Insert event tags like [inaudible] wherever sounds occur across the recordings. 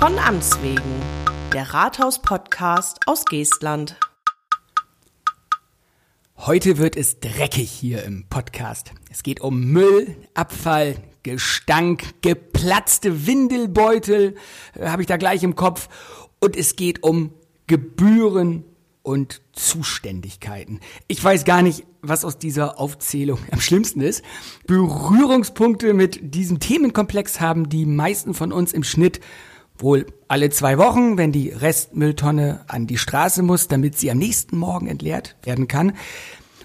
Von Amts wegen. Der Rathaus-Podcast aus Geestland. Heute wird es dreckig hier im Podcast. Es geht um Müll, Abfall, Gestank, geplatzte Windelbeutel, äh, habe ich da gleich im Kopf. Und es geht um Gebühren und Zuständigkeiten. Ich weiß gar nicht, was aus dieser Aufzählung am schlimmsten ist. Berührungspunkte mit diesem Themenkomplex haben die meisten von uns im Schnitt wohl alle zwei Wochen, wenn die Restmülltonne an die Straße muss, damit sie am nächsten Morgen entleert werden kann.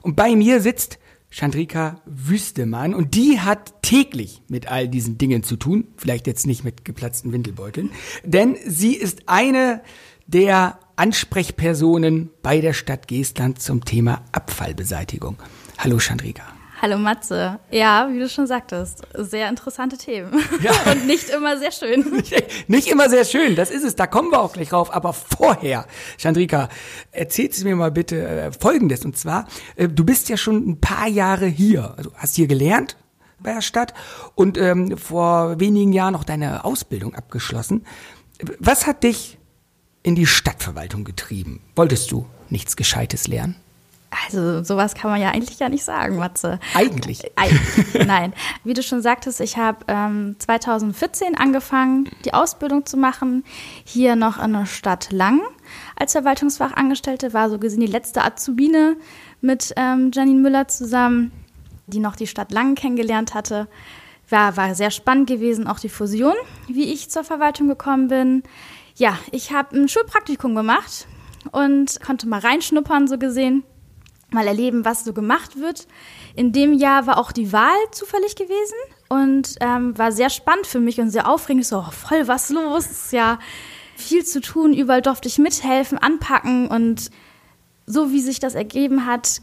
Und bei mir sitzt Chandrika Wüstemann und die hat täglich mit all diesen Dingen zu tun, vielleicht jetzt nicht mit geplatzten Windelbeuteln, denn sie ist eine der Ansprechpersonen bei der Stadt Geestland zum Thema Abfallbeseitigung. Hallo Chandrika. Hallo Matze. Ja, wie du schon sagtest, sehr interessante Themen. Ja. [laughs] Und nicht immer sehr schön. [laughs] Nicht immer sehr schön, das ist es, da kommen wir auch gleich rauf. Aber vorher, Chandrika, erzählst du mir mal bitte äh, Folgendes. Und zwar, äh, du bist ja schon ein paar Jahre hier, also hast hier gelernt bei der Stadt und ähm, vor wenigen Jahren noch deine Ausbildung abgeschlossen. Was hat dich in die Stadtverwaltung getrieben? Wolltest du nichts Gescheites lernen? Also sowas kann man ja eigentlich gar nicht sagen, Matze. Eigentlich? Eigentlich, nein. Wie du schon sagtest, ich habe ähm, 2014 angefangen, die Ausbildung zu machen, hier noch in der Stadt Lang als Verwaltungsfachangestellte, war so gesehen die letzte Azubine mit ähm, Janine Müller zusammen, die noch die Stadt Lang kennengelernt hatte. War, war sehr spannend gewesen, auch die Fusion, wie ich zur Verwaltung gekommen bin. Ja, ich habe ein Schulpraktikum gemacht und konnte mal reinschnuppern, so gesehen mal erleben, was so gemacht wird. In dem Jahr war auch die Wahl zufällig gewesen und ähm, war sehr spannend für mich und sehr aufregend. So, oh, voll was los, ist ja viel zu tun, überall durfte ich mithelfen, anpacken und so wie sich das ergeben hat,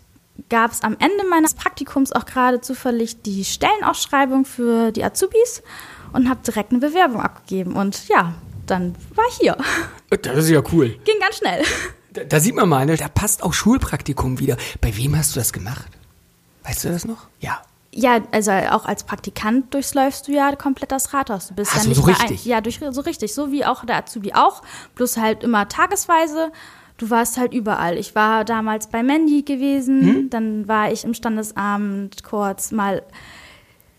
gab es am Ende meines Praktikums auch gerade zufällig die Stellenausschreibung für die Azubis und habe direkt eine Bewerbung abgegeben und ja, dann war ich hier. Das ist ja cool. Ging ganz schnell. Da, da sieht man mal, ne, da passt auch Schulpraktikum wieder. Bei wem hast du das gemacht? Weißt du das noch? Ja. Ja, also auch als Praktikant durchläufst du ja komplett das Rathaus. Du bist Ach ja so, nicht so richtig? Ein, ja, durch, so richtig. So wie auch der Azubi auch. Bloß halt immer tagesweise. Du warst halt überall. Ich war damals bei Mandy gewesen. Hm? Dann war ich im Standesamt kurz mal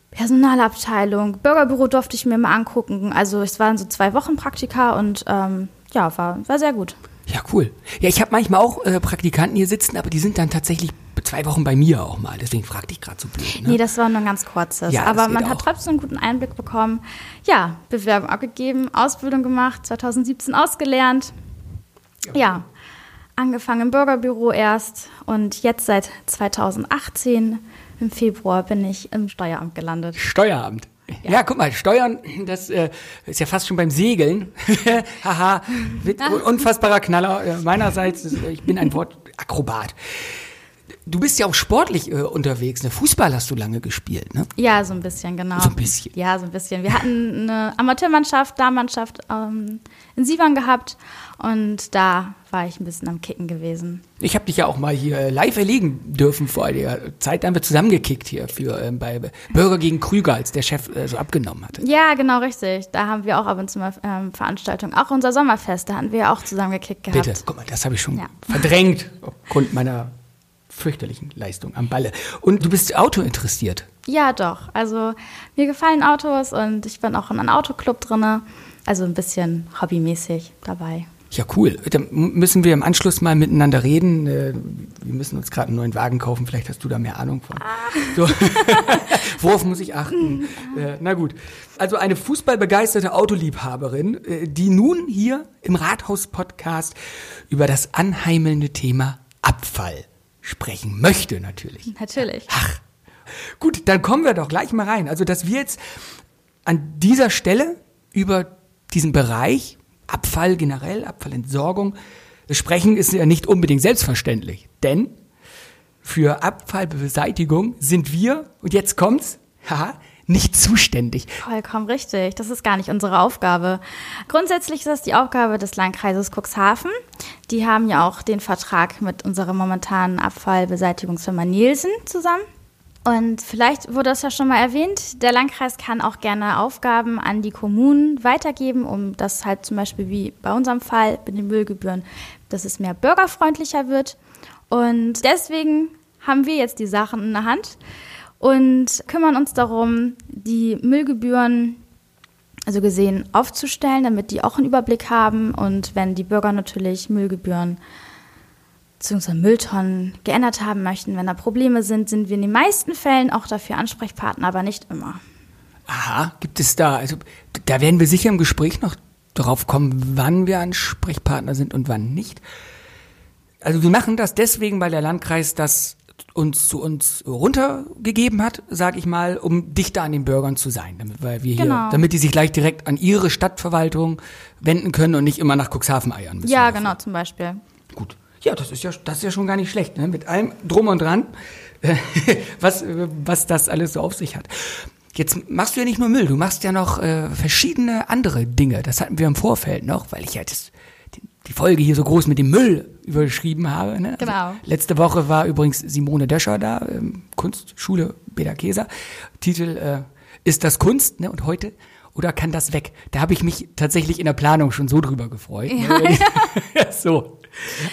Personalabteilung. Bürgerbüro durfte ich mir mal angucken. Also es waren so zwei Wochen Praktika und ähm, ja, war, war sehr gut. Ja, cool. Ja, ich habe manchmal auch äh, Praktikanten hier sitzen, aber die sind dann tatsächlich zwei Wochen bei mir auch mal. Deswegen fragte ich gerade so blöd. Ne? Nee, das war nur ein ganz kurzes. Ja, Aber man hat auch. trotzdem einen guten Einblick bekommen. Ja, Bewerbung abgegeben, Ausbildung gemacht, 2017 ausgelernt. Ja, angefangen im Bürgerbüro erst und jetzt seit 2018 im Februar bin ich im Steueramt gelandet. Steueramt. Ja. guck mal, Steuern, das äh, ist ja fast schon beim Segeln. [laughs] Haha, [laughs] unfassbarer Knaller äh, meinerseits. äh, Ich bin ein Wortakrobat. Du bist ja auch sportlich äh, unterwegs. Ne? Fußball hast du lange gespielt, ne? Ja, so ein bisschen, genau. So ein bisschen. Ja, so ein bisschen. Wir hatten eine Amateurmannschaft, Damenmannschaft ähm, in Sievern gehabt und da war ich ein bisschen am Kicken gewesen. Ich habe dich ja auch mal hier äh, live erlegen dürfen vor der Zeit. Da haben wir zusammengekickt hier für ähm, bei Bürger gegen Krüger, als der Chef äh, so abgenommen hatte. Ja, genau, richtig. Da haben wir auch ab und zu mal ähm, Veranstaltungen. Auch unser Sommerfest, da hatten wir ja auch zusammengekickt gehabt. Bitte, guck mal, das habe ich schon Ja. verdrängt aufgrund meiner fürchterlichen Leistung am Balle. Und du bist Auto interessiert. Ja, doch. Also mir gefallen Autos und ich bin auch in einem Autoclub drinne. Also ein bisschen hobbymäßig dabei. Ja, cool. Dann müssen wir im Anschluss mal miteinander reden. Äh, Wir müssen uns gerade einen neuen Wagen kaufen. Vielleicht hast du da mehr Ahnung von. So. [laughs] Worauf muss ich achten? Äh, Na gut. Also eine fußballbegeisterte Autoliebhaberin, äh, die nun hier im Rathaus-Podcast über das anheimelnde Thema Abfall sprechen möchte, natürlich. Natürlich. Ach, gut, dann kommen wir doch gleich mal rein. Also, dass wir jetzt an dieser Stelle über diesen Bereich Abfall generell, Abfallentsorgung sprechen, ist ja nicht unbedingt selbstverständlich. Denn für Abfallbeseitigung sind wir, und jetzt kommt's, haha, nicht zuständig. Vollkommen richtig. Das ist gar nicht unsere Aufgabe. Grundsätzlich ist das die Aufgabe des Landkreises Cuxhaven. Die haben ja auch den Vertrag mit unserer momentanen Abfallbeseitigungsfirma Nielsen zusammen. Und vielleicht wurde das ja schon mal erwähnt, der Landkreis kann auch gerne Aufgaben an die Kommunen weitergeben, um das halt zum Beispiel wie bei unserem Fall mit den Müllgebühren, dass es mehr bürgerfreundlicher wird. Und deswegen haben wir jetzt die Sachen in der Hand und kümmern uns darum, die Müllgebühren, also gesehen, aufzustellen, damit die auch einen Überblick haben. Und wenn die Bürger natürlich Müllgebühren bzw. Mülltonnen geändert haben möchten, wenn da Probleme sind, sind wir in den meisten Fällen auch dafür Ansprechpartner, aber nicht immer. Aha, gibt es da, also da werden wir sicher im Gespräch noch darauf kommen, wann wir Ansprechpartner sind und wann nicht. Also wir machen das deswegen, weil der Landkreis das uns zu uns runtergegeben hat, sag ich mal, um dichter an den Bürgern zu sein, damit weil wir Genau. hier, damit die sich gleich direkt an ihre Stadtverwaltung wenden können und nicht immer nach Cuxhaven eiern müssen. Ja, dafür. genau, zum Beispiel. Gut. Ja, das ist ja, das ist ja schon gar nicht schlecht, ne? Mit allem drum und dran, [laughs] was, was das alles so auf sich hat. Jetzt machst du ja nicht nur Müll, du machst ja noch äh, verschiedene andere Dinge. Das hatten wir im Vorfeld noch, weil ich ja das, die, Folge hier so groß mit dem Müll überschrieben habe. Ne? Also Genau. letzte Woche war übrigens Simone Döscher da, ähm, Kunstschule Beda Keser. Titel äh, Ist das Kunst? Ne? Und heute oder kann das weg? Da habe ich mich tatsächlich in der Planung schon so drüber gefreut. Ne? [laughs] so.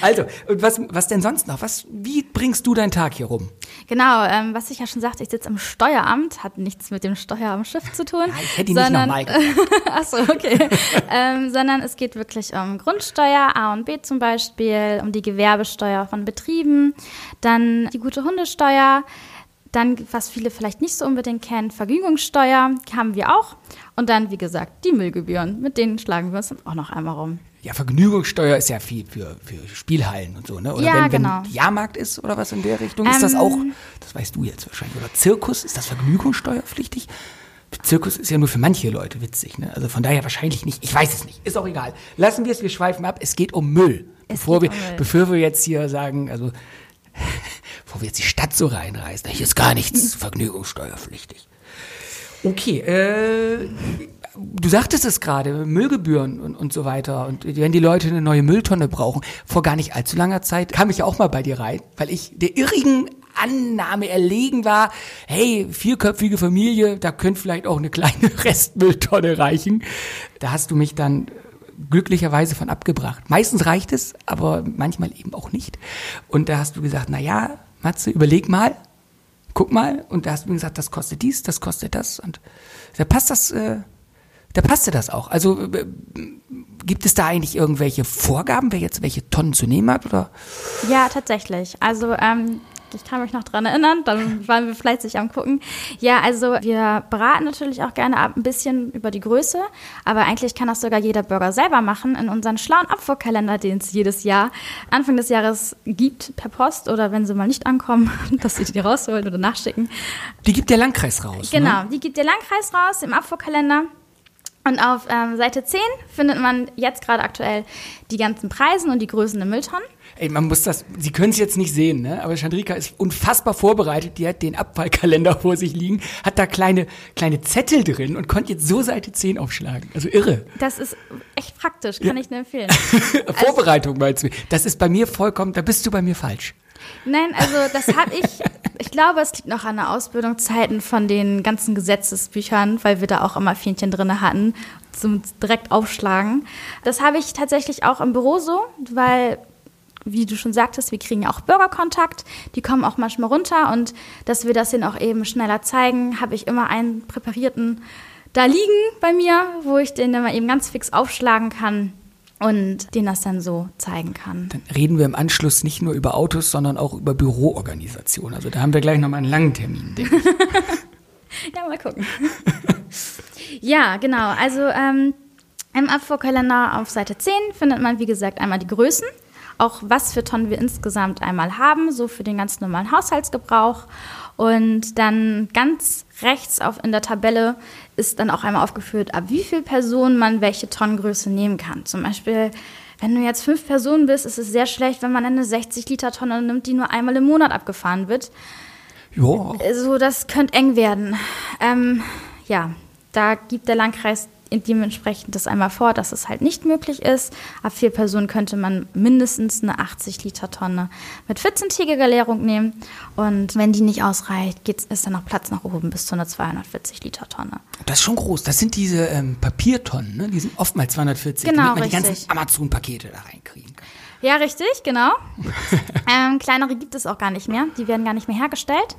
Also, was, was denn sonst noch? Was, wie bringst du deinen Tag hier rum? Genau, ähm, was ich ja schon sagte, ich sitze im Steueramt, hat nichts mit dem Steuer am Schiff zu tun. Ich hätte ihn nicht sondern, nochmal gemacht. [laughs] Achso, okay. [laughs] ähm, sondern es geht wirklich um Grundsteuer, A und B zum Beispiel, um die Gewerbesteuer von Betrieben, dann die gute Hundesteuer, dann, was viele vielleicht nicht so unbedingt kennen, Vergnügungssteuer haben wir auch. Und dann, wie gesagt, die Müllgebühren. Mit denen schlagen wir uns auch noch einmal rum. Ja, Vergnügungssteuer ist ja viel für, für Spielhallen und so, ne? Oder Ja, wenn, genau. wenn Jahrmarkt ist oder was in der Richtung, ist das Ähm, auch, das weißt du jetzt wahrscheinlich, oder Zirkus, ist das Vergnügungssteuerpflichtig? Zirkus ist ja nur für manche Leute witzig, ne? Also von daher wahrscheinlich nicht. Ich weiß es nicht. Ist auch egal. Lassen wir es, wir schweifen ab. Es geht um Müll. Es bevor wir, um Müll. bevor wir jetzt hier sagen, also, [laughs] bevor wir jetzt die Stadt so reinreißen, hier ist gar nichts [laughs] vergnügungssteuerpflichtig. Okay, äh, du sagtest es gerade, Müllgebühren und, und so weiter. Und wenn die Leute eine neue Mülltonne brauchen, vor gar nicht allzu langer Zeit kam ich auch mal bei dir rein, weil ich der irrigen Annahme erlegen war, hey, vierköpfige Familie, da könnte vielleicht auch eine kleine [laughs] Restmülltonne reichen. Da hast du mich dann glücklicherweise von abgebracht. Meistens reicht es, aber manchmal eben auch nicht. Und da hast du gesagt, na ja, Matze, überleg mal, guck mal. Und da hast du mir gesagt, das kostet dies, das kostet das. Und da passt das, äh, da passte das auch. Also äh, gibt es da eigentlich irgendwelche Vorgaben, wer jetzt welche Tonnen zu nehmen hat? Oder? Ja, tatsächlich. Also ähm, ich kann mich noch dran erinnern, dann waren wir fleißig am gucken. Ja, also wir beraten natürlich auch gerne ab ein bisschen über die Größe, aber eigentlich kann das sogar jeder Bürger selber machen in unseren schlauen Abfuhrkalender, den es jedes Jahr Anfang des Jahres gibt per Post oder wenn sie mal nicht ankommen, [laughs] dass sie die rausholen oder nachschicken. Die gibt der Landkreis raus. Genau, Ne? die gibt der Landkreis raus im Abfuhrkalender. Und auf ähm, Seite 10 findet man jetzt gerade aktuell die ganzen Preisen und die Größen der Mülltonnen. Ey, man muss das, Sie können es jetzt nicht sehen, ne? aber Chandrika ist unfassbar vorbereitet. Die hat den Abfallkalender vor sich liegen, hat da kleine, kleine Zettel drin und konnte jetzt so Seite 10 aufschlagen. Also irre. Das ist echt praktisch, kann ich nur empfehlen. [laughs] Vorbereitung meinst du? Das ist bei mir vollkommen, da bist du bei mir falsch. Nein, also das habe ich, ich glaube, es liegt noch an der Ausbildungszeiten von den ganzen Gesetzesbüchern, weil wir da auch immer Fähnchen drin hatten zum direkt aufschlagen. Das habe ich tatsächlich auch im Büro so, weil wie du schon sagtest, wir kriegen ja auch Bürgerkontakt, die kommen auch manchmal runter und dass wir das denen auch eben schneller zeigen, habe ich immer einen präparierten da liegen bei mir, wo ich den dann mal eben ganz fix aufschlagen kann und denen das dann so zeigen kann. Dann reden wir im Anschluss nicht nur über Autos, sondern auch über Büroorganisation. Also da haben wir gleich nochmal einen langen Termin, denke ich. [laughs] Ja, mal gucken. [laughs] ja, genau. Also ähm, im Abfuhrkalender auf Seite 10 findet man, wie gesagt, einmal die Größen, auch was für Tonnen wir insgesamt einmal haben, so für den ganz normalen Haushaltsgebrauch. Und dann ganz rechts auf, in der Tabelle ist dann auch einmal aufgeführt, ab wie viel Personen man welche Tonnengröße nehmen kann. Zum Beispiel, wenn du jetzt fünf Personen bist, ist es sehr schlecht, wenn man eine 60-Liter-Tonne nimmt, die nur einmal im Monat abgefahren wird. Ja, So, das könnte eng werden. Ähm, ja, da gibt der Landkreis dementsprechend das einmal vor, dass es halt nicht möglich ist. Ab vier Personen könnte man mindestens eine 80 Liter Tonne mit 14-tägiger Leerung nehmen. Und wenn die nicht ausreicht, geht's, ist dann noch Platz nach oben bis zu einer 240 Liter Tonne. Das ist schon groß. Das sind diese ähm, Papiertonnen, ne? Die sind oftmals 240, Genau, damit man die richtig. ganzen Amazon-Pakete da reinkriegen kann. Ja, richtig, genau. [laughs] ähm, kleinere gibt es auch gar nicht mehr. Die werden gar nicht mehr hergestellt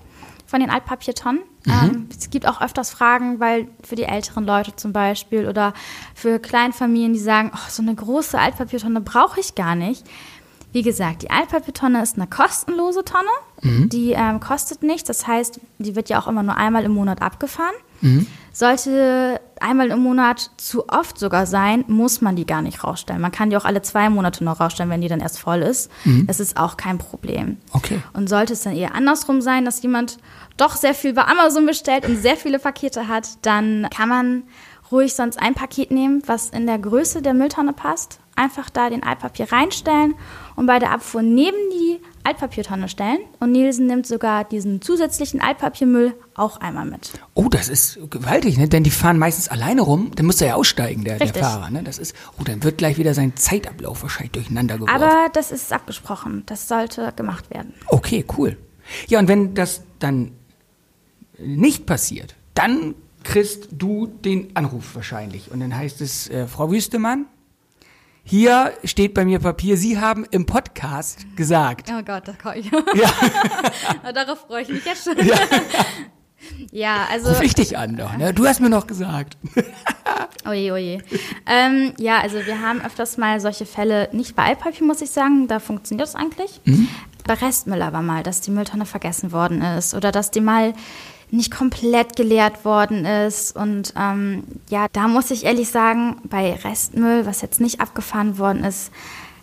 von den Altpapiertonnen. Ähm, es gibt auch öfters Fragen, weil für die älteren Leute zum Beispiel oder für Kleinfamilien, die sagen, oh, so eine große Altpapiertonne brauche ich gar nicht. Wie gesagt, die Altpapiertonne ist eine kostenlose Tonne. Die ähm, kostet nichts. Das heißt, die wird ja auch immer nur einmal im Monat abgefahren. Sollte einmal im Monat zu oft sogar sein, muss man die gar nicht rausstellen. Man kann die auch alle zwei Monate noch rausstellen, wenn die dann erst voll ist. Das ist auch kein Problem. Okay. Und sollte es dann eher andersrum sein, dass jemand doch sehr viel bei Amazon bestellt und sehr viele Pakete hat, dann kann man ruhig sonst ein Paket nehmen, was in der Größe der Mülltonne passt. Einfach da den Altpapier reinstellen und bei der Abfuhr neben die Altpapiertonne stellen. Und Nielsen nimmt sogar diesen zusätzlichen Altpapiermüll auch einmal mit. Oh, das ist gewaltig, ne? Denn die fahren meistens alleine rum. Dann muss er ja aussteigen, der, der. Fahrer. Ne? Das ist, oh, dann wird gleich wieder sein Zeitablauf wahrscheinlich durcheinander geworfen. Aber das ist abgesprochen. Das sollte gemacht werden. Okay, cool. Ja, und wenn das dann nicht passiert, dann kriegst du den Anruf wahrscheinlich. Und dann heißt es, äh, Frau Wüstemann, hier steht bei mir Papier, Sie haben im Podcast gesagt. Oh Gott, das kann ich. Ja, [laughs] Darauf freue ich mich jetzt schon. ja. Ja, also. ruf ich dich an doch, ne? Du hast mir noch gesagt. [laughs] Oje, oje. Ähm, ja, also wir haben öfters mal solche Fälle, nicht bei Altpapier, muss ich sagen, da funktioniert es eigentlich. Bei Restmüll aber mal, dass die Mülltonne vergessen worden ist oder dass die mal nicht komplett geleert worden ist. Und ähm, ja, da muss ich ehrlich sagen, bei Restmüll, was jetzt nicht abgefahren worden ist,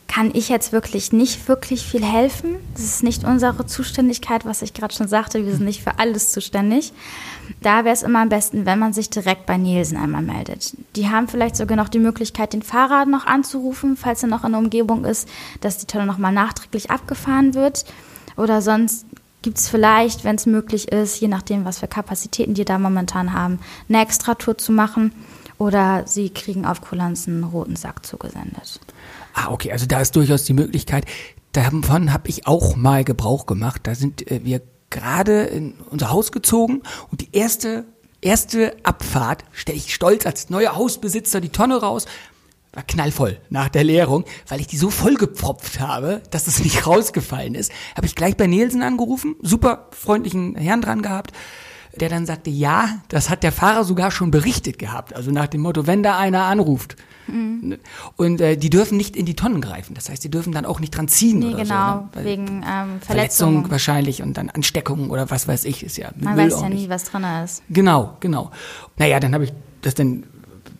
kann ich jetzt wirklich nicht wirklich viel helfen. Das ist nicht unsere Zuständigkeit, was ich gerade schon sagte. Wir sind nicht für alles zuständig. Da wäre es immer am besten, wenn man sich direkt bei Nielsen einmal meldet. Die haben vielleicht sogar noch die Möglichkeit, den Fahrer noch anzurufen, falls er noch in der Umgebung ist, dass die Tonne nochmal nachträglich abgefahren wird. Oder sonst gibt es vielleicht, wenn es möglich ist, je nachdem, was für Kapazitäten die da momentan haben, eine Extratour zu machen. Oder sie kriegen auf Kulanz einen roten Sack zugesendet. Ah, okay, also da ist durchaus die Möglichkeit. Davon habe ich auch mal Gebrauch gemacht. Da sind äh, wir gerade in unser Haus gezogen und die erste, erste Abfahrt stelle ich stolz als neuer Hausbesitzer die Tonne raus. War knallvoll nach der Leerung, weil ich die so vollgepfropft habe, dass es [laughs] nicht rausgefallen ist. Habe ich gleich bei Nielsen angerufen, super freundlichen Herrn dran gehabt, der dann sagte, ja, das hat der Fahrer sogar schon berichtet gehabt. Also nach dem Motto, wenn da einer anruft. Mhm. Und äh, die dürfen nicht in die Tonnen greifen. Das heißt, die dürfen dann auch nicht dran ziehen Nee, oder genau, so. Ne? Wegen ähm, Verletzung Verletzungen. wahrscheinlich und dann Ansteckungen oder was weiß ich, ist ja Man Müll weiß ja nicht. nie, was drin ist. Genau, genau. Naja, dann habe ich das dann,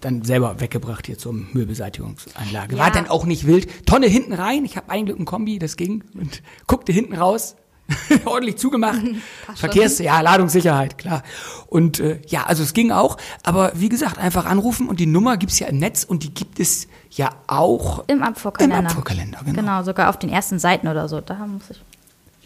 dann selber weggebracht hier zur Müllbeseitigungsanlage. War Ja. dann auch nicht wild. Tonne hinten rein, ich habe ein Glück ein Kombi, das ging und [laughs] guckte hinten raus. [laughs] ordentlich zugemacht. [laughs] Verkehrs, ja, Ladungssicherheit, klar. Und äh, ja, also es ging auch. Aber wie gesagt, einfach anrufen und die Nummer gibt's ja im Netz und die gibt es ja auch Im Abfuhrkalender. Im Abfuhrkalender, genau. Genau, sogar auf den ersten Seiten oder so. Da muss ich.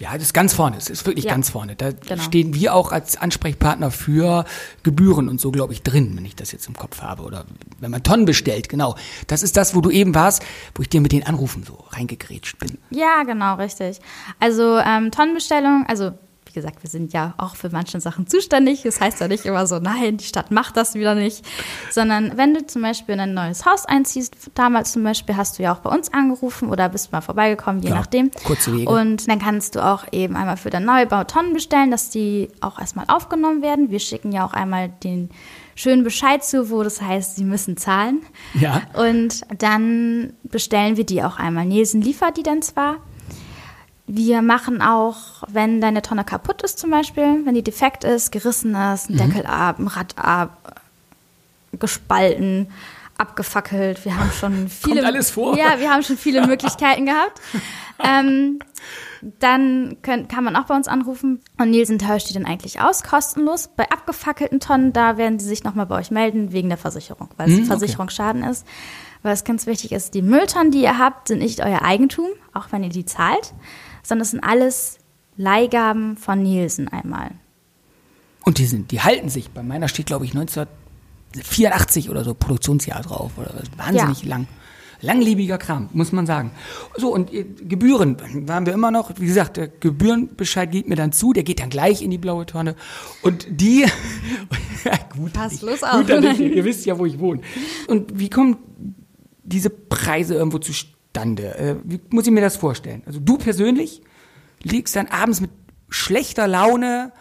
Ja, das ist ganz vorne. Das ist wirklich Ja. ganz vorne. Da Genau. stehen wir auch als Ansprechpartner für Gebühren und so, glaube ich, drin, wenn ich das jetzt im Kopf habe. Oder wenn man Tonnen bestellt, genau. Das ist das, wo du eben warst, wo ich dir mit den Anrufen so reingegrätscht bin. Ja, genau, richtig. Also ähm, Tonnenbestellung, also wie gesagt, wir sind ja auch für manche Sachen zuständig. Das heißt ja nicht immer so, nein, die Stadt macht das wieder nicht. Sondern wenn du zum Beispiel in ein neues Haus einziehst, damals zum Beispiel hast du ja auch bei uns angerufen oder bist mal vorbeigekommen, je Klar, nachdem. kurze Wege. Und dann kannst du auch eben einmal für deinen Neubau Tonnen bestellen, dass die auch erstmal aufgenommen werden. Wir schicken ja auch einmal den schönen Bescheid zu, wo das heißt, sie müssen zahlen. Ja. Und dann bestellen wir die auch einmal. Nielsen liefert die dann zwar. Wir machen auch, wenn deine Tonne kaputt ist zum Beispiel, wenn die defekt ist, gerissen ist, Mhm. ein Deckel ab, ein Rad ab, gespalten, abgefackelt. Wir haben schon viele. alles vor. Ja, wir haben schon viele [laughs] Möglichkeiten gehabt. Ähm, dann können, kann man auch bei uns anrufen. Und Nielsen tauscht die dann eigentlich aus, kostenlos. Bei abgefackelten Tonnen, da werden sie sich nochmal bei euch melden, wegen der Versicherung, weil es Hm, okay. Versicherungsschaden ist. Was ganz wichtig ist, die Mülltonnen, die ihr habt, sind nicht euer Eigentum, auch wenn ihr die zahlt, sondern es sind alles Leihgaben von Nielsen einmal. Und die sind, die halten sich. Bei meiner steht, glaube ich, 84 oder so Produktionsjahr drauf. Oder. Wahnsinnig Ja. lang. Langlebiger Kram, muss man sagen. So, und äh, Gebühren waren wir immer noch, wie gesagt, der Gebührenbescheid geht mir dann zu, der geht dann gleich in die blaue Tonne. Und die, [laughs] ja, gut, Pass gut, auf. dass ich, ihr wisst ja, wo ich wohne. Und wie kommen diese Preise irgendwo zustande? Äh, wie muss ich mir das vorstellen? Also du persönlich liegst dann abends mit schlechter Laune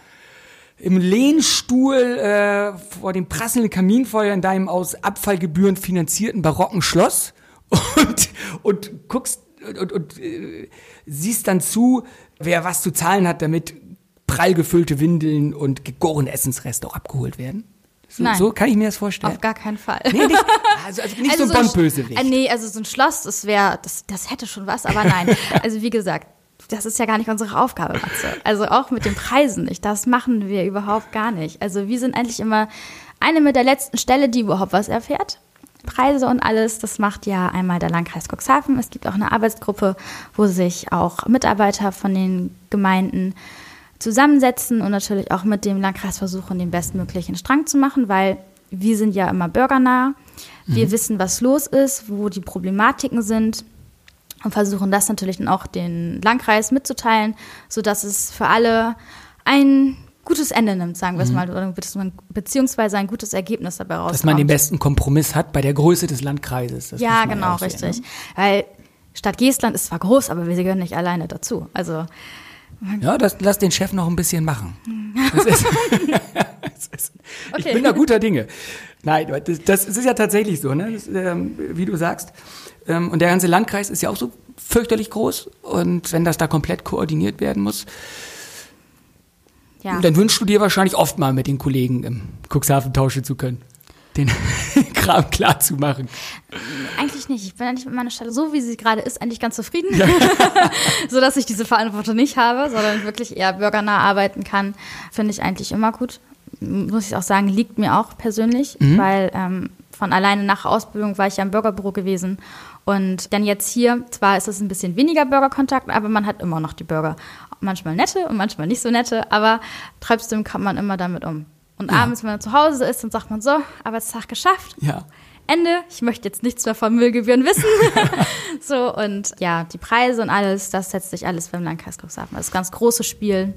im Lehnstuhl äh, vor dem prasselnden Kaminfeuer in deinem aus Abfallgebühren finanzierten barocken Schloss [laughs] und, und guckst und, und, und äh, siehst dann zu, wer was zu zahlen hat, damit prall gefüllte Windeln und gegorene Essensreste auch abgeholt werden. So, Nein. so kann ich mir das vorstellen. Auf gar keinen Fall. Nee, nicht, [laughs] also, also nicht so ein Bondbösewicht. Äh, nee, also so ein Schloss, das wäre, das, das hätte schon was, aber nein. [laughs] also wie gesagt, das ist ja gar nicht unsere Aufgabe, Matze. Also auch mit den Preisen nicht. Das machen wir überhaupt gar nicht. Also wir sind eigentlich immer eine mit der letzten Stelle, die überhaupt was erfährt. Preise und alles, das macht ja einmal der Landkreis Cuxhaven. Es gibt auch eine Arbeitsgruppe, wo sich auch Mitarbeiter von den Gemeinden zusammensetzen und natürlich auch mit dem Landkreis versuchen, den bestmöglichen Strang zu machen, weil wir sind ja immer bürgernah. Wir wissen, was los ist, wo die Problematiken sind und versuchen das natürlich dann auch den Landkreis mitzuteilen, sodass es für alle ein gutes Ende nimmt, sagen wir es mal, oder beziehungsweise ein gutes Ergebnis dabei rauskommt. Dass man den besten Kompromiss hat bei der Größe des Landkreises. Das ja, genau, richtig. ne? Weil Stadt Geestland ist zwar groß, aber wir gehören nicht alleine dazu. Also Ja, das, lass den Chef noch ein bisschen machen. Das ist, ist, [laughs] [laughs] Ich Okay. bin da guter Dinge. Nein, das, das ist ja tatsächlich so, ne? Das, ähm, wie du sagst. Ähm, und der ganze Landkreis ist ja auch so fürchterlich groß. Und wenn das da komplett koordiniert werden muss, ja. dann wünschst du dir wahrscheinlich oft mal mit den Kollegen im Cuxhaven tauschen zu können. Den [laughs] Kram klar zu machen. Eigentlich nicht. Ich bin eigentlich mit meiner Stelle, so wie sie gerade ist, eigentlich ganz zufrieden. [laughs] so dass ich diese Verantwortung nicht habe, sondern wirklich eher bürgernah arbeiten kann, finde ich eigentlich immer gut. Muss ich auch sagen, liegt mir auch persönlich, weil ähm, von alleine nach Ausbildung war ich ja im Bürgerbüro gewesen. Und dann jetzt hier, zwar ist es ein bisschen weniger Bürgerkontakt, aber man hat immer noch die Bürger. Manchmal nette und manchmal nicht so nette, aber trotzdem kommt man immer damit um. Und Ja. abends, wenn man zu Hause ist, dann sagt man so, Arbeitstag geschafft, Ja. Ende. Ich möchte jetzt nichts mehr von Müllgebühren wissen. [laughs] so, und ja, die Preise und alles, das setzt sich alles beim Landkreis Cuxhaven. Das ist ganz großes Spiel.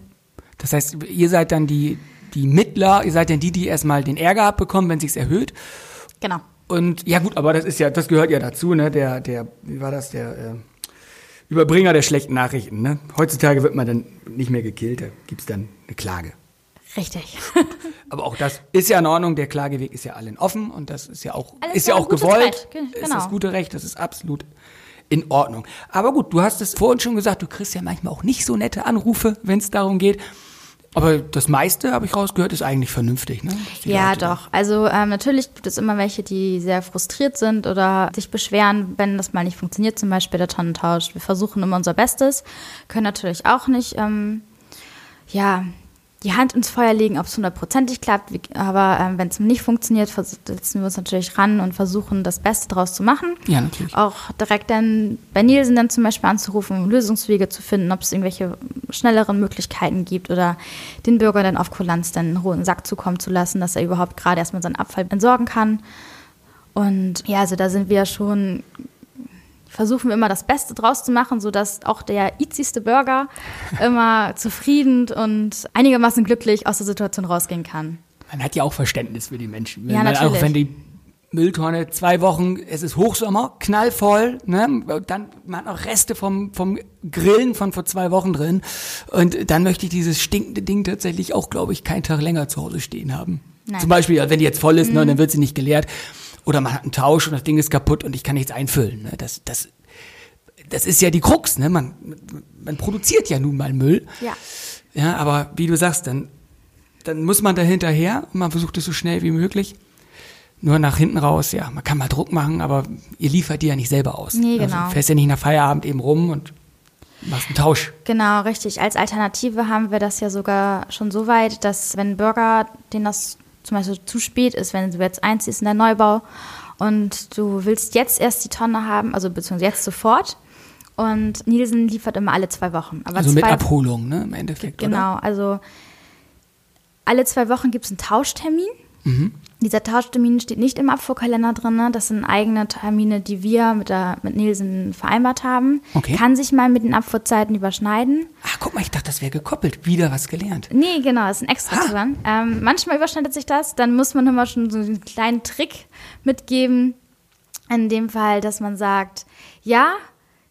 Das heißt, ihr seid dann die, die Mittler, ihr seid dann die, die erstmal den Ärger abbekommen, wenn sich's erhöht. Genau. Und ja gut, aber das ist ja, das gehört ja dazu, ne? Der, der, wie war das, der äh, Überbringer der schlechten Nachrichten, ne? Heutzutage wird man dann nicht mehr gekillt, da gibt's dann eine Klage. Richtig. [laughs] Aber auch das ist ja in Ordnung, der Klageweg ist ja allen offen und das ist ja auch, Alles ist ja auch gewollt. Recht, ge- Ist genau. das gute Recht, das ist absolut in Ordnung. Aber gut, du hast es vorhin schon gesagt, du kriegst ja manchmal auch nicht so nette Anrufe, wenn es darum geht. Aber das meiste, habe ich rausgehört, ist eigentlich vernünftig, ne? Ja, Leute doch. Also ähm, natürlich gibt es immer welche, die sehr frustriert sind oder sich beschweren, wenn das mal nicht funktioniert, zum Beispiel der Tonnentausch. Wir versuchen immer unser Bestes, können natürlich auch nicht, ähm, ja, die Hand ins Feuer legen, ob es hundertprozentig klappt. Aber ähm, wenn es nicht funktioniert, setzen wir uns natürlich ran und versuchen, das Beste draus zu machen. Ja, natürlich. Auch direkt dann bei Nielsen dann zum Beispiel anzurufen, um Lösungswege zu finden, ob es irgendwelche schnelleren Möglichkeiten gibt oder den Bürger dann auf Kulanz dann einen roten Sack zukommen zu lassen, dass er überhaupt gerade erstmal seinen Abfall entsorgen kann. Und ja, also da sind wir schon, versuchen wir immer das Beste draus zu machen, sodass auch der itzigste Bürger immer [laughs] zufrieden und einigermaßen glücklich aus der Situation rausgehen kann. Man hat ja auch Verständnis für die Menschen. Ja, man, auch natürlich. wenn die Mülltonne zwei Wochen, es ist Hochsommer, knallvoll, ne? dann man hat auch Reste vom, vom Grillen von vor zwei Wochen drin. Und dann möchte ich dieses stinkende Ding tatsächlich auch, glaube ich, keinen Tag länger zu Hause stehen haben. Nein. Mhm. Zum Beispiel, wenn die jetzt voll ist, ne, dann wird sie nicht geleert. Oder man hat einen Tausch und das Ding ist kaputt und ich kann nichts einfüllen. Ne? Das, das, das ist ja die Krux, ne? Man, man produziert ja nun mal Müll. Ja. Ja, aber wie du sagst, dann, dann muss man da hinterher und man versucht es so schnell wie möglich. Nur nach hinten raus, ja, man kann mal Druck machen, aber ihr liefert die ja nicht selber aus. Nee, Also, genau. du fährst ja nicht nach Feierabend eben rum und machst einen Tausch. Genau, richtig. Als Alternative haben wir das ja sogar schon so weit, dass wenn Bürger, denen das zum Beispiel zu spät ist, wenn du jetzt einziehst in der Neubau und du willst jetzt erst die Tonne haben, also beziehungsweise jetzt sofort. Und Nielsen liefert immer alle zwei Wochen. Aber Also zwei, mit Abholung, ne, im Endeffekt, Genau, oder? also alle zwei Wochen gibt es einen Tauschtermin. Dieser Tauschtermin steht nicht im Abfuhrkalender drin. ne? Das sind eigene Termine, die wir mit, der, mit Nielsen vereinbart haben. Okay. Kann sich mal mit den Abfuhrzeiten überschneiden. Ah, guck mal, ich dachte, das wäre gekoppelt. Wieder was gelernt. Nee, genau, ist ein extra dran. Ähm, manchmal überschneidet sich das, dann muss man immer schon so einen kleinen Trick mitgeben. In dem Fall, dass man sagt, ja,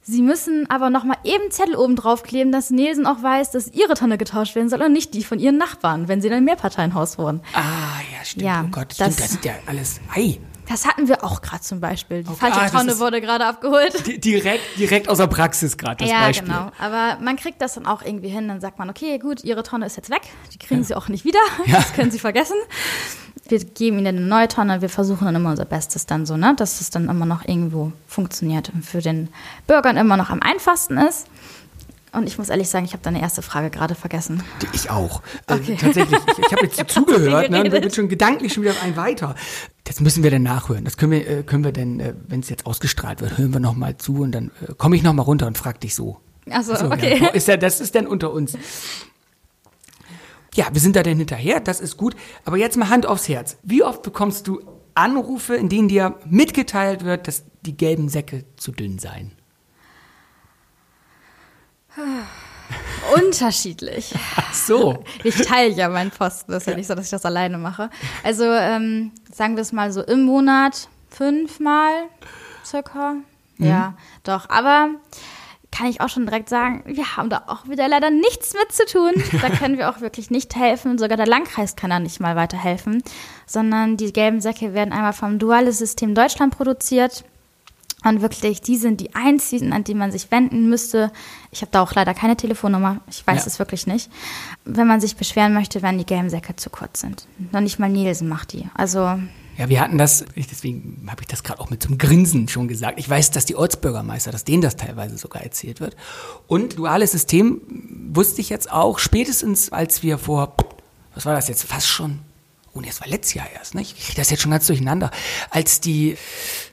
Sie müssen aber nochmal eben Zettel oben drauf kleben, dass Nielsen auch weiß, dass Ihre Tonne getauscht werden soll und nicht die von Ihren Nachbarn, wenn Sie in einem Mehrparteienhaus wohnen. Ah, stimmt. Ja, oh Gott, das- stimmt, das ist ja alles. Ei. Das hatten wir auch gerade zum Beispiel. Die Okay, falsche ah, das Tonne wurde gerade abgeholt. Di- Direkt, direkt aus der Praxis gerade das ja, Beispiel. genau. Aber man kriegt das dann auch irgendwie hin. Dann sagt man, okay, gut, Ihre Tonne ist jetzt weg. Die kriegen Sie auch nicht wieder. Ja. Das können Sie vergessen. Wir geben Ihnen eine neue Tonne. Wir versuchen dann immer unser Bestes dann so, ne, dass es dann immer noch irgendwo funktioniert und für den Bürgern immer noch am einfachsten ist. Und ich muss ehrlich sagen, ich habe deine erste Frage gerade vergessen. Ich auch. Äh, Okay. tatsächlich. Ich, ich habe jetzt [laughs] hab so zugehört, ne? und wird schon gedanklich schon wieder ein weiter. Das müssen wir dann nachhören. Das können wir, äh, können wir dann, äh, wenn es jetzt ausgestrahlt wird, hören wir noch mal zu und dann äh, komme ich noch mal runter und frag dich so. Also, So, okay. Ja, ist ja, das ist dann unter uns. Ja, wir sind da denn hinterher, das ist gut. Aber jetzt mal Hand aufs Herz. Wie oft bekommst du Anrufe, in denen dir mitgeteilt wird, dass die gelben Säcke zu dünn seien? [sighs] Unterschiedlich. Ach so. [laughs] Ich teile ja meinen Posten. Das ist ja nicht so, dass ich das alleine mache. Also ähm, sagen wir es mal so im Monat fünfmal circa. Ja, doch. Aber kann ich auch schon direkt sagen, wir haben da auch wieder leider nichts mit zu tun. [laughs] Da können wir auch wirklich nicht helfen. Sogar der Landkreis kann da nicht mal weiterhelfen. Sondern die gelben Säcke werden einmal vom Duales System Deutschland produziert. Und wirklich, die sind die einzigen, an die man sich wenden müsste. Ich habe da auch leider keine Telefonnummer. Ich weiß Ja. es wirklich nicht. Wenn man sich beschweren möchte, wenn die gelben Säcke zu kurz sind. Noch nicht mal Nielsen macht die. Also, Ja, wir hatten das, ich- deswegen habe ich das gerade auch mit einem Grinsen schon gesagt. Ich weiß, dass die Ortsbürgermeister, dass denen das teilweise sogar erzählt wird. Und duales System wusste ich jetzt auch spätestens, als wir vor, was war das jetzt, fast schon, nee, das war letztes Jahr erst, ne? Ich kriege das jetzt schon ganz durcheinander, als die,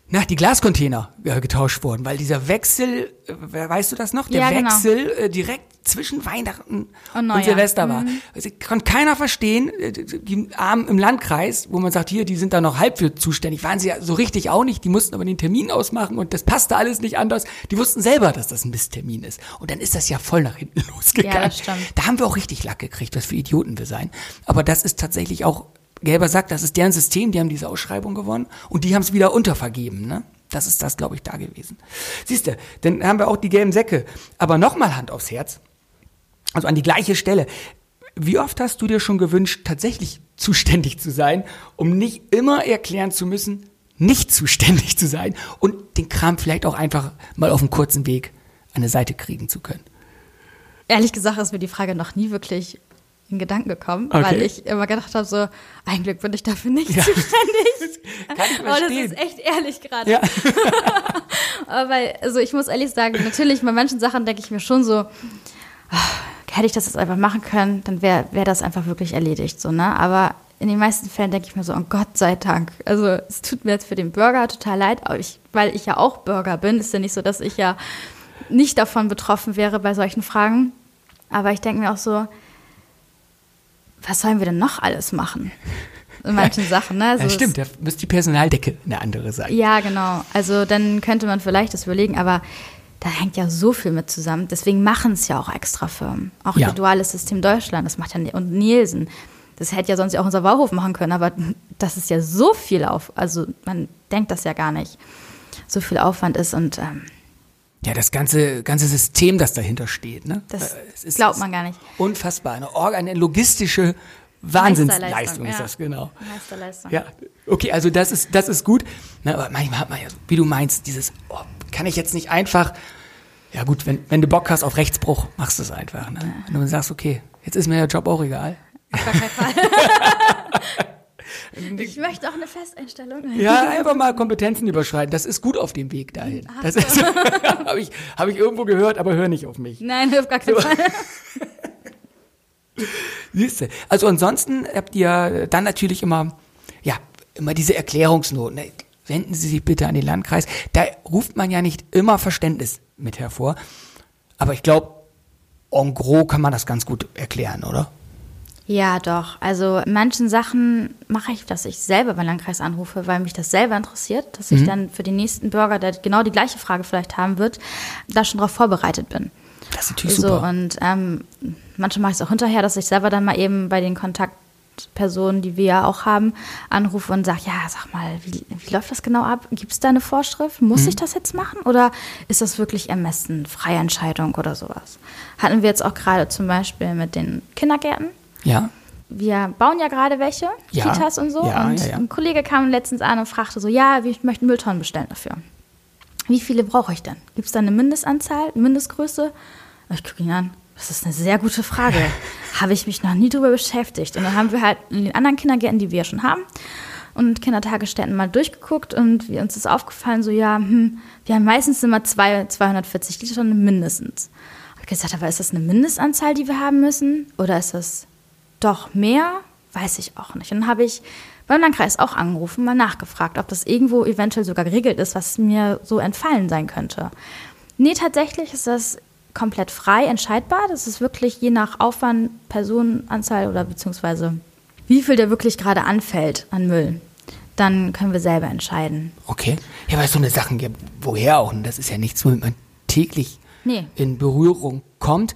na, die Glascontainer äh, getauscht wurden, weil dieser Wechsel, äh, weißt du das noch? Der Ja, genau. Wechsel äh, direkt zwischen Weihnachten Und und. Silvester war. Mhm. Also, kann keiner verstehen, äh, die Armen im Landkreis, wo man sagt, hier, die sind da noch halb für zuständig, waren sie ja so richtig auch nicht, die mussten aber den Termin ausmachen und das passte alles nicht anders. Die wussten selber, dass das ein Misttermin ist. Und dann ist das ja voll nach hinten losgegangen. [laughs] Ja, das stimmt. Da haben wir auch richtig Lack gekriegt, was für Idioten wir sein. Aber das ist tatsächlich auch, Gelber sagt, das ist deren System, die haben diese Ausschreibung gewonnen und die haben es wieder untervergeben, ne? Das ist das, glaube ich, da gewesen. Siehst du, dann haben wir auch die gelben Säcke. Aber nochmal Hand aufs Herz. Also an die gleiche Stelle. Wie oft hast du dir schon gewünscht, tatsächlich zuständig zu sein, um nicht immer erklären zu müssen, nicht zuständig zu sein und den Kram vielleicht auch einfach mal auf einem kurzen Weg an eine Seite kriegen zu können? ehrlich gesagt ist mir die Frage noch nie wirklich in Gedanken gekommen, Okay. weil ich immer gedacht habe, so, ein Glück bin ich dafür nicht [laughs] Ja. zuständig. [laughs] Kann ich Aber das ist echt ehrlich gerade. Ja. [laughs] Aber weil, also ich muss ehrlich sagen, natürlich bei manchen Sachen denke ich mir schon so, ah, hätte ich das jetzt einfach machen können, dann wäre wär das einfach wirklich erledigt, so, ne? Aber in den meisten Fällen denke ich mir so, oh Gott sei Dank. Also es tut mir jetzt für den Bürger total leid, ich, weil ich ja auch Bürger bin, ist ja nicht so, dass ich ja nicht davon betroffen wäre bei solchen Fragen. Aber ich denke mir auch so, was sollen wir denn noch alles machen? In manchen Sachen, ne? Also ja, stimmt, da müsste die Personaldecke eine andere sein. ja, genau. Also dann könnte man vielleicht das überlegen, aber da hängt ja so viel mit zusammen. Deswegen machen es ja auch extra Firmen. Auch Ja. das duales System Deutschland, das macht ja und Nielsen. Das hätte ja sonst auch unser Bauhof machen können, aber das ist ja so viel auf. Also man denkt das ja gar nicht. So viel Aufwand ist und ähm, Ja, das ganze, ganze System, das dahinter steht. Ne? Das Äh, ist- glaubt man gar nicht. Unfassbar. Eine, Org- eine logistische Wahnsinnsleistung ist ja. das, genau. Meisterleistung. Ja, okay, also das ist, das ist gut. Na, aber manchmal hat man ja, wie du meinst, dieses, oh, kann ich jetzt nicht einfach, ja gut, wenn, wenn du Bock hast auf Rechtsbruch, machst du es einfach. Ne? Wenn du sagst, okay, jetzt ist mir der Job auch egal. Auf gar keinen Fall. [laughs] ich möchte auch eine Festeinstellung. Ja, einfach mal Kompetenzen überschreiten. Das ist gut auf dem Weg dahin. Das ist, [laughs] habe ich, hab ich irgendwo gehört, aber hör nicht auf mich. Nein, auf gar keinen Fall. [laughs] Siehste. Also ansonsten habt ihr dann natürlich immer, ja, immer diese Erklärungsnoten. ne? Wenden Sie sich bitte an den Landkreis. Da ruft man ja nicht immer Verständnis mit hervor. Aber ich glaube, en gros kann man das ganz gut erklären, oder? Ja, doch. Also manchen Sachen mache ich, dass ich selber beim Landkreis anrufe, weil mich das selber interessiert, dass ich dann für den nächsten Bürger, der genau die gleiche Frage vielleicht haben wird, da schon darauf vorbereitet bin. Das ist natürlich So, super. und ähm, manchmal mache ich es auch hinterher, dass ich selber dann mal eben bei den Kontaktpersonen, die wir ja auch haben, anrufe und sage, ja, sag mal, wie, wie läuft das genau ab? Gibt es da eine Vorschrift? Muss ich das jetzt machen? Oder ist das wirklich Ermessen, freie Entscheidung oder sowas? Hatten wir jetzt auch gerade zum Beispiel mit den Kindergärten. Ja. Wir bauen ja gerade welche, Ja. Kitas und so. Ja, und ja, ein Kollege kam letztens an und fragte so, ja, ich möchte Mülltonnen bestellen dafür. Wie viele brauche ich denn? Gibt es da eine Mindestanzahl, Mindestgröße? Ich gucke ihn an. Das ist eine sehr gute Frage. [laughs] habe ich mich noch nie drüber beschäftigt. Und dann haben wir halt in den anderen Kindergärten, die wir ja schon haben, und Kindertagesstätten mal durchgeguckt und wir, uns ist aufgefallen, so ja, hm, wir haben meistens immer zwei, 240 Liter mindestens. Hab ich gesagt, aber ist das eine Mindestanzahl, die wir haben müssen? Oder ist das doch mehr? Weiß ich auch nicht. Und dann habe ich beim Landkreis auch angerufen, mal nachgefragt, ob das irgendwo eventuell sogar geregelt ist, was mir so entfallen sein könnte. Nee, tatsächlich ist das komplett frei entscheidbar. Das ist wirklich je nach Aufwand, Personenanzahl oder beziehungsweise wie viel der wirklich gerade anfällt an Müll. Dann können wir selber entscheiden. Okay. Ja, weil so eine Sachen gibt, woher auch? Und das ist ja nichts, womit man täglich Nee. in Berührung kommt.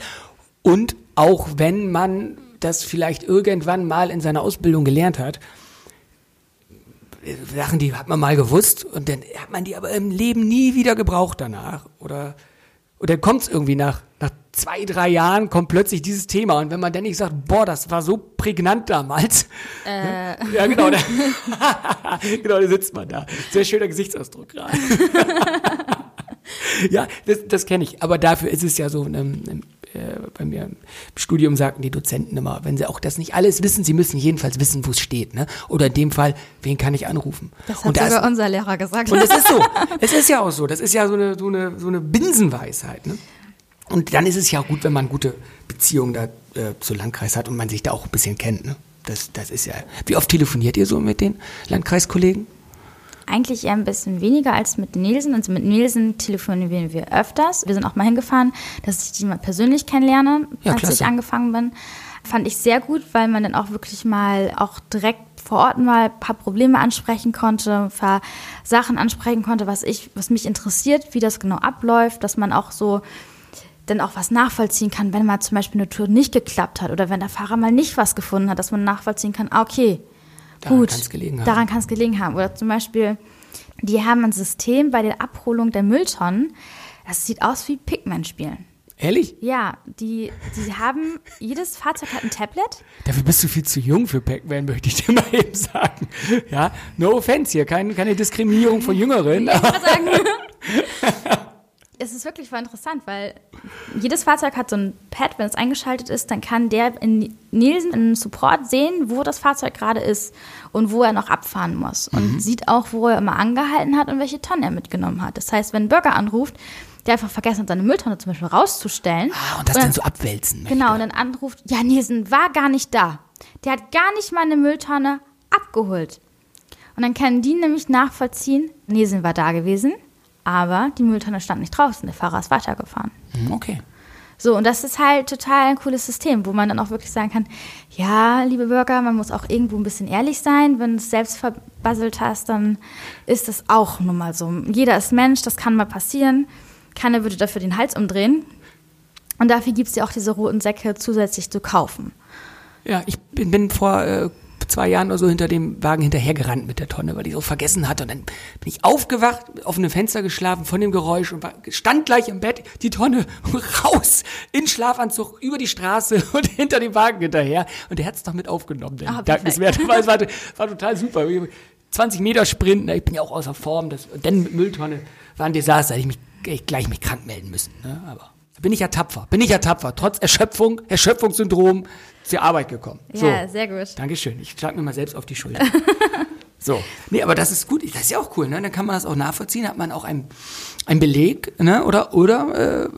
Und auch wenn man das vielleicht irgendwann mal in seiner Ausbildung gelernt hat, Sachen, die hat man mal gewusst und dann hat man die aber im Leben nie wieder gebraucht danach. Oder, oder kommt es irgendwie nach, nach zwei, drei Jahren, kommt plötzlich dieses Thema. Und wenn man dann nicht sagt, boah, das war so prägnant damals. Äh. [laughs] Ja, genau. Da, [laughs] genau, da sitzt man da. Sehr schöner Gesichtsausdruck gerade. [laughs] Ja, das, das kenne ich. Aber dafür ist es ja so, ähm, äh, bei mir im Studium sagten die Dozenten immer, wenn sie auch das nicht alles wissen, sie müssen jedenfalls wissen, wo es steht. Ne? Oder in dem Fall, wen kann ich anrufen? Das hat und, da sogar unser Lehrer gesagt. und es ist so. [laughs] Es ist ja auch so. Das ist ja so eine, so eine, so eine Binsenweisheit. Ne? Und dann ist es ja auch gut, wenn man gute Beziehungen da äh, zu Landkreis hat und man sich da auch ein bisschen kennt. Ne? Das, das ist ja. Wie oft telefoniert ihr so mit den Landkreiskollegen? Eigentlich eher ein bisschen weniger als mit Nielsen. Also mit Nielsen telefonieren wir öfters. Wir sind auch mal hingefahren, dass ich die mal persönlich kennenlerne, Ja, als klasse. ich angefangen bin. Fand ich sehr gut, weil man dann auch wirklich mal auch direkt vor Ort mal ein paar Probleme ansprechen konnte, ein paar Sachen ansprechen konnte, was ich, was mich interessiert, wie das genau abläuft, dass man auch so dann auch was nachvollziehen kann, wenn mal zum Beispiel eine Tour nicht geklappt hat oder wenn der Fahrer mal nicht was gefunden hat, dass man nachvollziehen kann, ah, okay, Daran gut, kann's gelegen haben. daran kann es gelegen haben. Oder zum Beispiel, die haben ein System bei der Abholung der Mülltonnen, das sieht aus wie Pikmin spielen. Ehrlich? Ja, die, die haben, jedes Fahrzeug hat ein Tablet. Dafür bist du viel zu jung für Pac-Man, möchte ich dir mal [laughs] eben sagen. Ja, no offense hier, kein, keine Diskriminierung von Jüngeren. Ich sagen, [laughs] es ist wirklich voll interessant, weil jedes Fahrzeug hat so ein Pad, wenn es eingeschaltet ist, dann kann der in Nielsen in Support sehen, wo das Fahrzeug gerade ist und wo er noch abfahren muss. Und Mhm. sieht auch, wo er immer angehalten hat und welche Tonnen er mitgenommen hat. Das heißt, wenn ein Bürger anruft, der einfach vergessen hat, seine Mülltonne zum Beispiel rauszustellen. Ah, und das dann so abwälzen. möchte. Genau, und dann anruft, ja, Nielsen war gar nicht da. Der hat gar nicht meine Mülltonne abgeholt. Und dann können die nämlich nachvollziehen, Nielsen war da gewesen, aber die Mülltonne stand nicht draußen, der Fahrer ist weitergefahren. Hm, Okay. So, und das ist halt total ein cooles System, wo man dann auch wirklich sagen kann, ja, liebe Bürger, man muss auch irgendwo ein bisschen ehrlich sein. Wenn du es selbst verbasselt hast, dann ist das auch nun mal so. Jeder ist Mensch, das kann mal passieren. Keiner würde dafür den Hals umdrehen. Und dafür gibt es ja auch diese roten Säcke zusätzlich zu kaufen. Ja, ich bin, bin vor äh, zwei Jahren oder so hinter dem Wagen hinterhergerannt mit der Tonne, weil ich so vergessen hatte. Und dann bin ich aufgewacht, auf einem Fenster geschlafen von dem Geräusch und stand gleich im Bett, die Tonne [laughs] raus, in Schlafanzug, über die Straße [laughs] und hinter dem Wagen hinterher. Und der hat's doch mit aufgenommen, denn Ah, dankenswert. Es war, war total super. 20 Meter Sprint, ne, ich bin ja auch außer Form. Das, und dann mit Mülltonne war ein Desaster, hätte ich mich ich gleich mich krank melden müssen. Ne? Aber bin ich ja tapfer, bin ich ja tapfer. Trotz Erschöpfung, Erschöpfungssyndrom zur Arbeit gekommen. So. Ja, sehr gut. Dankeschön. Ich schlag mir mal selbst auf die Schulter. [laughs] so. Nee, aber das ist gut. Das ist ja auch cool, ne? Dann kann man das auch nachvollziehen. Hat man auch einen, einen Beleg, ne? Oder, oder,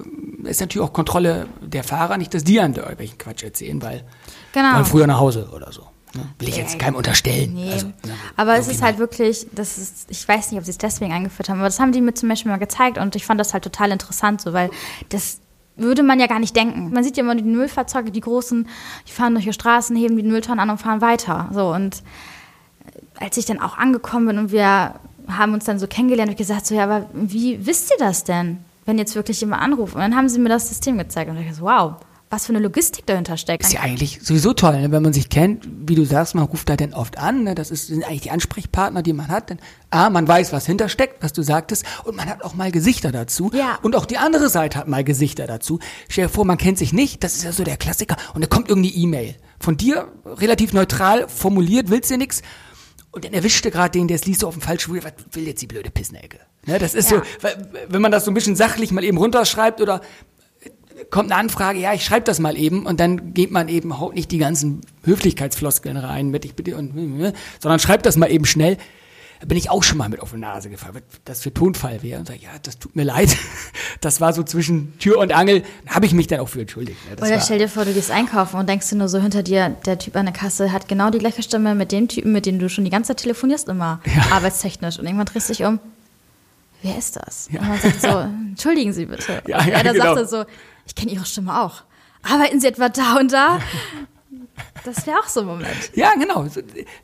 äh, ist natürlich auch Kontrolle der Fahrer, nicht, dass die an irgendwelchen Quatsch erzählen, weil, Genau. wollen früher nach Hause oder so. Ne? Will ich jetzt keinem unterstellen. Nee. Also, ne, aber es ist halt wirklich, das ist, ich weiß nicht, ob sie es deswegen eingeführt haben, aber das haben die mir zum Beispiel mal gezeigt und ich fand das halt total interessant, so, weil das würde man ja gar nicht denken. Man sieht ja immer die Müllfahrzeuge, die großen, die fahren durch die Straßen, heben die Mülltonnen an und fahren weiter. So und als ich dann auch angekommen bin und wir haben uns dann so kennengelernt und gesagt so ja, aber wie wisst ihr das denn, wenn jetzt wirklich jemand anruft? Und dann haben sie mir das System gezeigt und ich dachte so, wow, was für eine Logistik dahinter steckt. Ist ja eigentlich sowieso toll, ne? wenn man sich kennt, wie du sagst, man ruft da dann oft an, ne? das ist, sind eigentlich die Ansprechpartner, die man hat. Denn, ah, man weiß, was hintersteckt, was du sagtest, und man hat auch mal Gesichter dazu. Ja. Und auch die andere Seite hat mal Gesichter dazu. Stell dir vor, man kennt sich nicht, das ist ja so der Klassiker, und da kommt irgendeine E-Mail. Von dir relativ neutral formuliert, willst du nix. Und dann erwischte gerade den, der es liest, so auf dem falschen Spur, was will jetzt die blöde Pissnelke? Ne, das ist Ja. so, wenn man das so ein bisschen sachlich mal eben runterschreibt oder kommt eine Anfrage, ja, ich schreibe das mal eben und dann geht man eben, haut nicht die ganzen Höflichkeitsfloskeln rein mit ich bitte und sondern schreibt das mal eben schnell. Da bin ich auch schon mal mit auf die Nase gefallen, was das für Tonfall wäre. Und sag, ja, das tut mir leid. [laughs] Das war so zwischen Tür und Angel. Da habe ich mich dann auch für entschuldigt. ne. Das Oder stell dir vor, du gehst einkaufen und denkst dir nur so hinter dir, der Typ an der Kasse hat genau die gleiche Stimme mit dem Typen, mit dem du schon die ganze Zeit telefonierst immer, [laughs] arbeitstechnisch. Und irgendwann drehst du dich um, wer ist das? Und man sagt so, entschuldigen Sie bitte. [laughs] Ja, ja, er dann genau. sagt er so, ich kenne Ihre Stimme auch. Arbeiten Sie etwa da und da? Das wäre auch so ein Moment. [laughs] Ja, genau. Es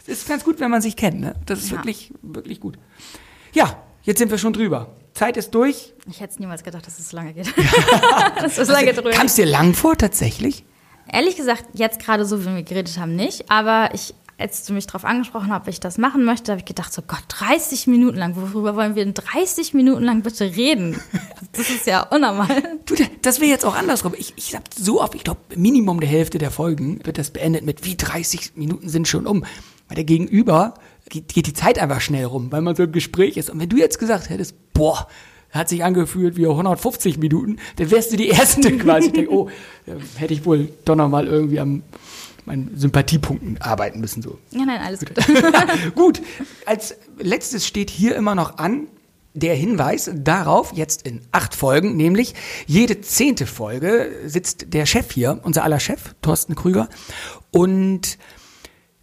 ist ganz gut, wenn man sich kennt. Ne? Das ist Ja. wirklich, wirklich gut. Ja, jetzt sind wir schon drüber. Zeit ist durch. Ich hätte es niemals gedacht, dass es so lange geht. dass es so lange drüber Kam es dir lang vor, tatsächlich? Ehrlich gesagt, jetzt gerade so, wie wir geredet haben, nicht. Aber ich, als du mich darauf angesprochen hast, ob ich das machen möchte, habe ich gedacht, so Gott, 30 Minuten lang, worüber wollen wir denn 30 Minuten lang bitte reden? [laughs] Das ist ja unnormal. Du, das wäre jetzt auch andersrum. Ich, ich hab so oft, ich glaube, Minimum der Hälfte der Folgen wird das beendet mit wie 30 Minuten sind schon um. Weil der Gegenüber geht, geht die Zeit einfach schnell rum, weil man so im Gespräch ist. Und wenn du jetzt gesagt hättest, boah, hat sich angefühlt wie 150 Minuten, dann wärst du die Erste [laughs] quasi. Ich denk, oh, hätte ich wohl doch noch mal irgendwie am meinen Sympathiepunkten arbeiten müssen. So. Ja, nein, alles gut. [laughs] Gut, als letztes steht hier immer noch an der Hinweis darauf, jetzt in acht Folgen, nämlich jede zehnte Folge sitzt der Chef hier, unser aller Chef, Thorsten Krüger, und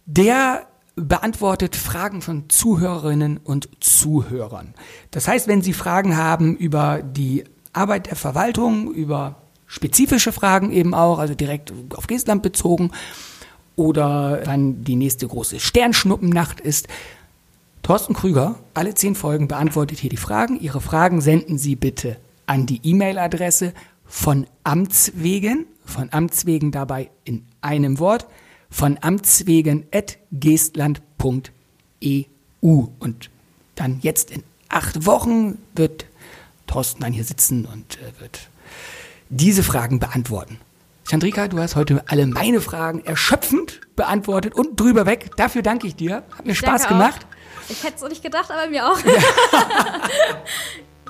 der beantwortet Fragen von Zuhörerinnen und Zuhörern. Das heißt, wenn Sie Fragen haben über die Arbeit der Verwaltung, über spezifische Fragen eben auch, also direkt auf Geestland bezogen, oder wann die nächste große Sternschnuppennacht ist. Thorsten Krüger, alle zehn Folgen beantwortet hier die Fragen. Ihre Fragen senden Sie bitte an die E-Mail-Adresse von Amts wegen, von Amts wegen dabei in einem Wort, von Amts wegen at geestland.eu. Und dann jetzt in acht Wochen wird Thorsten dann hier sitzen und äh, wird diese Fragen beantworten. Chandrika, du hast heute alle meine Fragen erschöpfend beantwortet und drüber weg. Dafür danke ich dir. Hat mir Spaß Danke gemacht. Auch. Ich hätte es so nicht gedacht, aber mir auch. [laughs]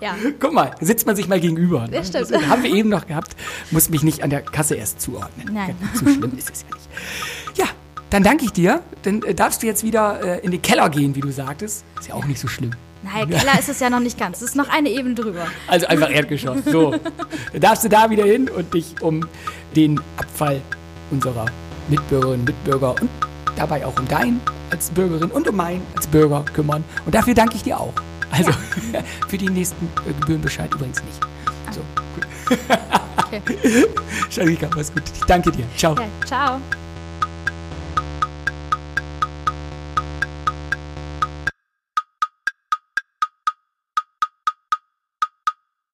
Ja. Guck mal, sitzt man sich mal gegenüber. Ne? Ja, stimmt. Das haben wir eben noch gehabt. Muss mich nicht an der Kasse erst zuordnen. Nein. So schlimm ist es ja nicht. Ja, dann danke ich dir. Dann äh, darfst du jetzt wieder äh, in den Keller gehen, wie du sagtest. Ist ja auch nicht so schlimm. Nein, Keller ist es ja noch nicht ganz. Es ist noch eine Ebene drüber. Also einfach Erdgeschoss. So. [laughs] Dann darfst du da wieder hin und dich um den Abfall unserer Mitbürgerinnen und Mitbürger und dabei auch um deinen als Bürgerin und um meinen als Bürger kümmern. Und dafür danke ich dir auch. Also [laughs] für die nächsten äh, Gebührenbescheid übrigens nicht. So, gut. Okay. [laughs] Sharika, mach's gut. Ich danke dir. Ciao. Ja, ciao.